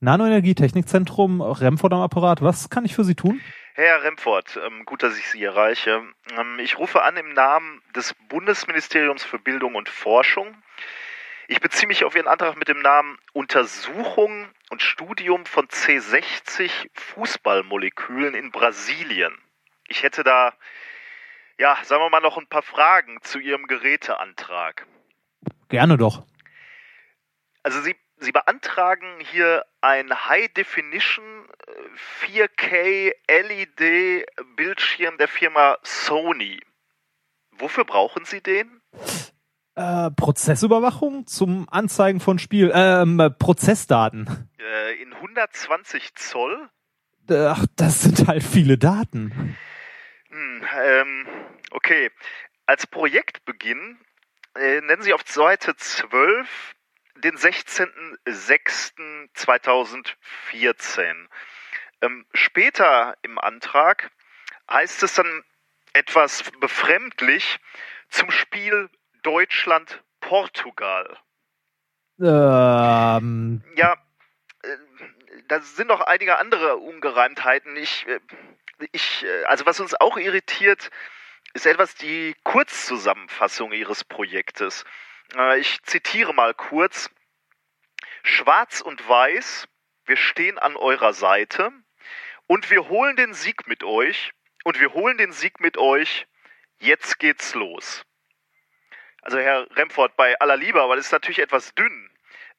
Nanoenergie-Technikzentrum Remford am Apparat. Was kann ich für Sie tun? Herr Remford, ähm, gut, dass ich Sie erreiche. Ähm, ich rufe an im Namen des Bundesministeriums für Bildung und Forschung. Ich beziehe mich auf Ihren Antrag mit dem Namen Untersuchung und Studium von C60 Fußballmolekülen in Brasilien. Ich hätte da, ja, sagen wir mal, noch ein paar Fragen zu Ihrem Geräteantrag. Gerne doch. Also Sie Sie beantragen hier ein High Definition 4K LED Bildschirm der Firma Sony. Wofür brauchen Sie den? Äh, Prozessüberwachung zum Anzeigen von Spiel, ähm, Prozessdaten. Äh, in 120 Zoll? Ach, das sind halt viele Daten. Hm, ähm, okay. Als Projektbeginn äh, nennen Sie auf Seite 12 den 16.06.2014. Ähm, später im Antrag heißt es dann etwas befremdlich zum Spiel Deutschland-Portugal. Ähm. Ja, äh, da sind noch einige andere Ungereimtheiten. Ich, äh, ich, äh, also was uns auch irritiert, ist etwas die Kurzzusammenfassung Ihres Projektes. Äh, ich zitiere mal kurz. Schwarz und Weiß, wir stehen an eurer Seite und wir holen den Sieg mit euch und wir holen den Sieg mit euch. Jetzt geht's los. Also Herr Remford, bei aller Liebe, aber das ist natürlich etwas dünn.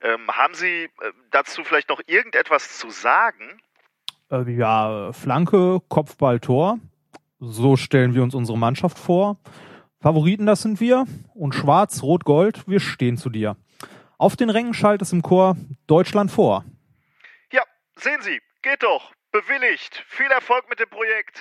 Ähm, haben Sie äh, dazu vielleicht noch irgendetwas zu sagen? Äh, ja, Flanke, Kopfball, Tor. So stellen wir uns unsere Mannschaft vor. Favoriten, das sind wir. Und Schwarz, Rot, Gold, wir stehen zu dir. Auf den Rängen schallt es im Chor Deutschland vor. Ja, sehen Sie, geht doch. Bewilligt. Viel Erfolg mit dem Projekt.